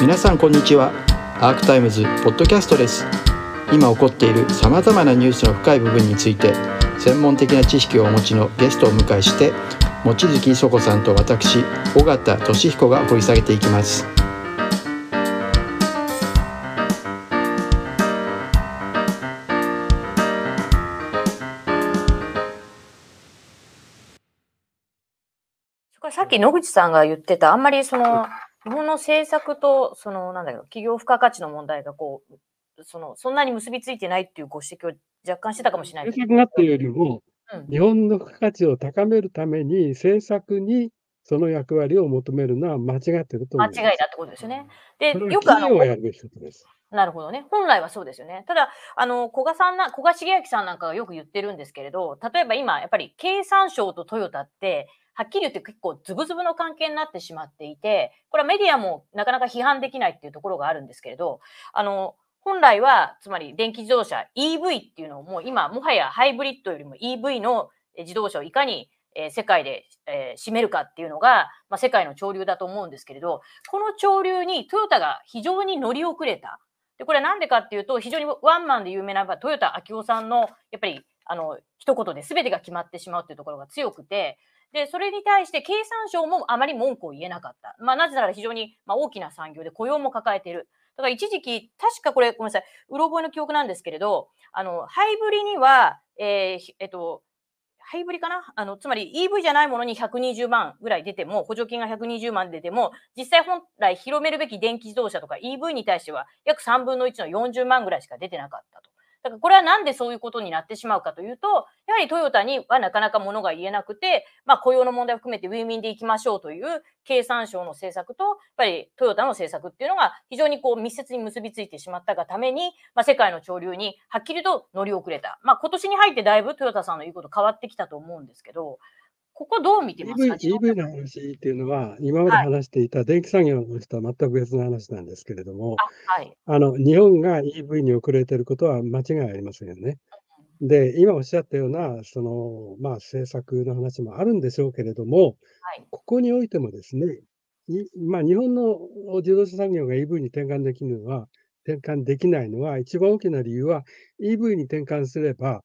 皆さんこんにちは。アークタイムズポッドキャストです。今起こっているさまざまなニュースの深い部分について専門的な知識をお持ちのゲストをお迎えして望月磯子さんと私尾形俊彦が掘り下げていきます。さっき野口さんが言ってた、あんまりその、日本の政策と、その、なんだろう、企業付加価値の問題がこう、その、そんなに結びついてないっていうご指摘を若干してたかもしれないです政策がっていうよりも、うん日本の付加価値を高めるために、政策にその役割を求めるのは間違ってると思います。間違いだってことですよね。で、よくあのやるべきことです。なるほどね。本来はそうですよね。ただ、あの、古賀さんな、古賀茂明さんなんかがよく言ってるんですけれど、例えば今、やっぱり経産省とトヨタって、はっきり言って結構ズブズブの関係になってしまっていて、これはメディアもなかなか批判できないっていうところがあるんですけれど、あの、本来は、つまり電気自動車 EV っていうのをもう今、もはやハイブリッドよりも EV の自動車をいかにえ世界で、え占めるかっていうのが、まあ、世界の潮流だと思うんですけれど、この潮流にトヨタが非常に乗り遅れた。で、これはなんでかっていうと、非常にワンマンで有名なトヨタ昭夫さんの、やっぱり、あの、一言で全てが決まってしまうっていうところが強くて、で、それに対して経産省もあまり文句を言えなかった。まあ、なぜなら非常に、まあ、大きな産業で雇用も抱えている。だから一時期、確かこれ、ごめんなさい、うろ覚えの記憶なんですけれど、あの、ハイブリには、えーえっと、ハイブリかな？あの、つまり EV じゃないものに120万ぐらい出ても、補助金が120万出ても、実際本来広めるべき電気自動車とか EV に対しては約3分の1の40万ぐらいしか出てなかったと。だからこれはなんでそういうことになってしまうかというと、やはりトヨタにはなかなか物が言えなくて、まあ雇用の問題を含めてウィンウィンでいきましょうという経産省の政策と、やっぱりトヨタの政策っていうのが非常にこう密接に結びついてしまったがために、まあ世界の潮流にはっきりと乗り遅れた。まあ今年に入ってだいぶトヨタさんの言うこと変わってきたと思うんですけど、ここどう見てますか EV, EV の話っていうのは、今まで話していた電気産業の話とは全く別の話なんですけれども、あはい。あの日本が EV に遅れていることは間違いありませんよね。で、今おっしゃったような、その、まあ、政策の話もあるんでしょうけれども、はい。ここにおいてもですね、いまあ、日本の自動車産業が EV に転換できるのは、転換できないのは、一番大きな理由は、EV に転換すれば、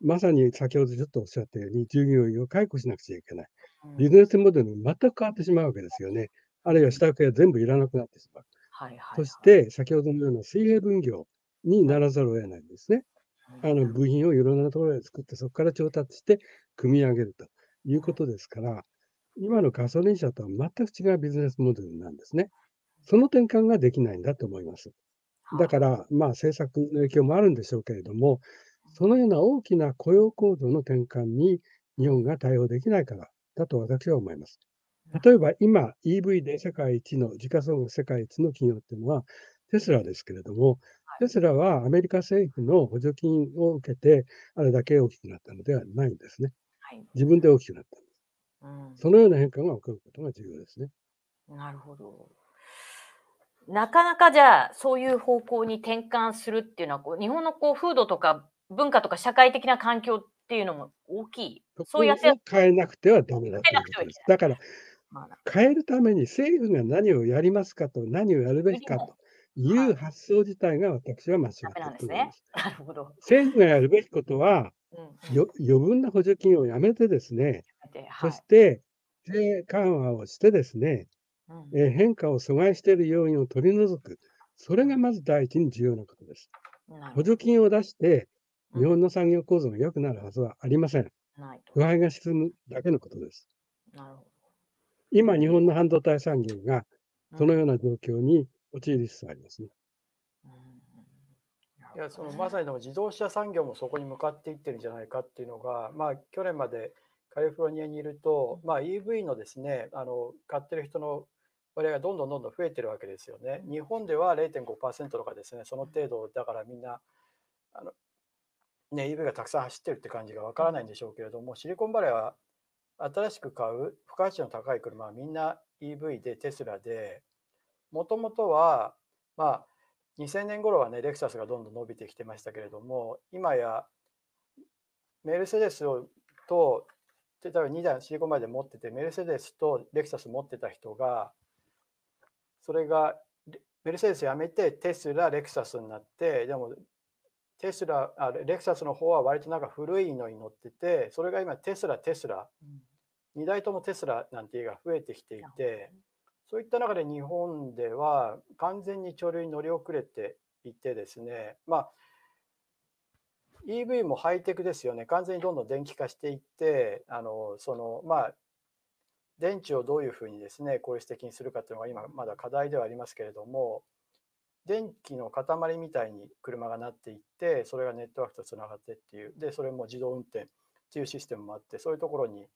まさに先ほどちょっとおっしゃったように、従業員を解雇しなくちゃいけない。ビジネスモデルが全く変わってしまうわけですよね。あるいは下請けが全部いらなくなってしまう。はいはい。そして、先ほどのような水平分業にならざるを得ないんですね。あの部品をいろんなところで作って、そこから調達して組み上げるということですから、今のガソリン車とは全く違うビジネスモデルなんですね。その転換ができないんだと思います。だから、まあ、政策の影響もあるんでしょうけれども、そのような大きな雇用構造の転換に日本が対応できないからだと私は思います。例えば今、EV で世界一の、時価総額世界一の企業っていうのはテスラですけれども、テスラはアメリカ政府の補助金を受けて、あれだけ大きくなったのではないんですね。はい。自分で大きくなったんです。うんそのような変化が起こることが重要ですね。なるほど。なかなかじゃあ、そういう方向に転換するっていうのは、こう日本のこう風土とか文化とか社会的な環境っていうのも大きい。そうやって変えなくてはダメだということです。だから、まあ、変えるために政府が何をやりますかと、何をやるべきかという発想自体が私は間違っていまねす。。なるほど。政府がやるべきことは、うんうんよ余分な補助金をやめてですね、はいそして、税緩和をしてですね、うんえー変化を阻害している要因を取り除く。それがまず第一に重要なことです。補助金を出して、うん日本の産業構造が良くなるはずはありません。どないと腐敗が進むだけのことです。なるほ今、日本の半導体産業がど。そのような状況に陥りつつありますね。いやそのまさにでも自動車産業もそこに向かっていってるんじゃないかっていうのが、まあ、去年までカリフォルニアにいると、まあ、EV のですねあの買ってる人の割合がどんどんどんどん増えてるわけですよね。日本では0.5%とかですねその程度だからみんなあの、ね、EV がたくさん走ってるって感じがわからないんでしょうけれどもシリコンバレーは新しく買う付加価値の高い車はみんな EV でテスラでもともとはまあ2000年頃はね、レクサスがどんどん伸びてきてましたけれども、今やメルセデスと、例えば2台シリコンバレーで持ってて、メルセデスとレクサス持ってた人が、それがメルセデス辞めてテスラ、レクサスになって、でもテスラ、あレクサスの方は割となんか古いのに乗ってて、それが今テスラ、テスラ、2台ともテスラなんていうが増えてきていて、そういった中で日本では完全に潮流に乗り遅れていてですね、まあ、EV もハイテクですよね、完全にどんどん電気化していって、あのそのまあ、電池をどういうふうにですね効率的にするかというのが今まだ課題ではありますけれども、電気の塊みたいに車がなっていって、それがネットワークとつながってっていう、で、それも自動運転っていうシステムもあって、そういうところに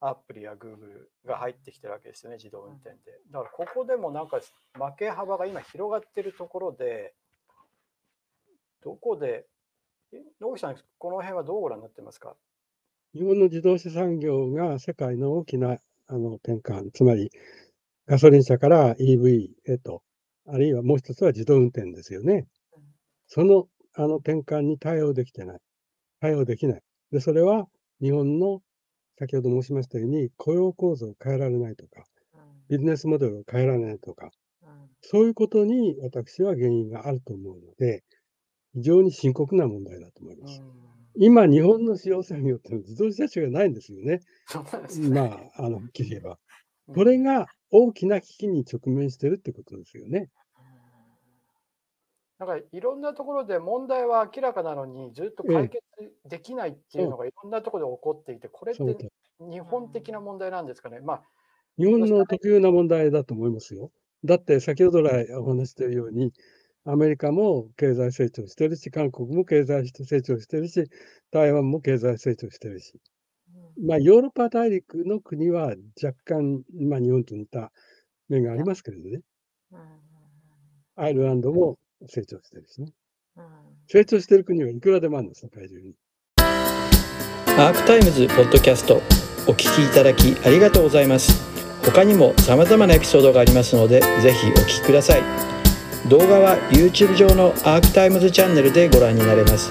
アプルやグーグルが入ってきてるわけですよね、自動運転で。だからここでもなんか負け幅が今広がってるところで、どこで、野口さん、この辺はどうご覧になってますか？日本の自動車産業が世界の大きなあの転換、つまりガソリン車から EV へと、あるいはもう一つは自動運転ですよね。そのあの転換に対応できてない。対応できない。で、それは日本の先ほど申しましたように雇用構造を変えられないとか、ビジネスモデルを変えられないとか、そういうことに私は原因があると思うので、非常に深刻な問題だと思います。今、日本の主要産業って自動車種がないんですよね。そうなんですね。まあ、あの、はっきり言えば。うんこれが大きな危機に直面してるってことですよね。なんかいろんなところで問題は明らかなのにずっと解決できないっていうのがいろんなところで起こっていて、これって日本的な問題なんですかね？まあ、日本の特有な問題だと思いますよ。だって先ほど来お話ししているように、アメリカも経済成長してるし、韓国も経済成長してるし、台湾も経済成長してるし、まあ、ヨーロッパ大陸の国は若干、まあ、日本と似た面がありますけれどね、アイルランドも成長してるしね。成長してる国はいくらでもあるんです、世界中に。アークタイムズポッドキャストお聞きいただきありがとうございます。他にも様々なエピソードがありますのでぜひお聞きください。動画は YouTube 上のアークタイムズチャンネルでご覧になれます。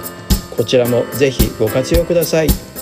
こちらもぜひご活用ください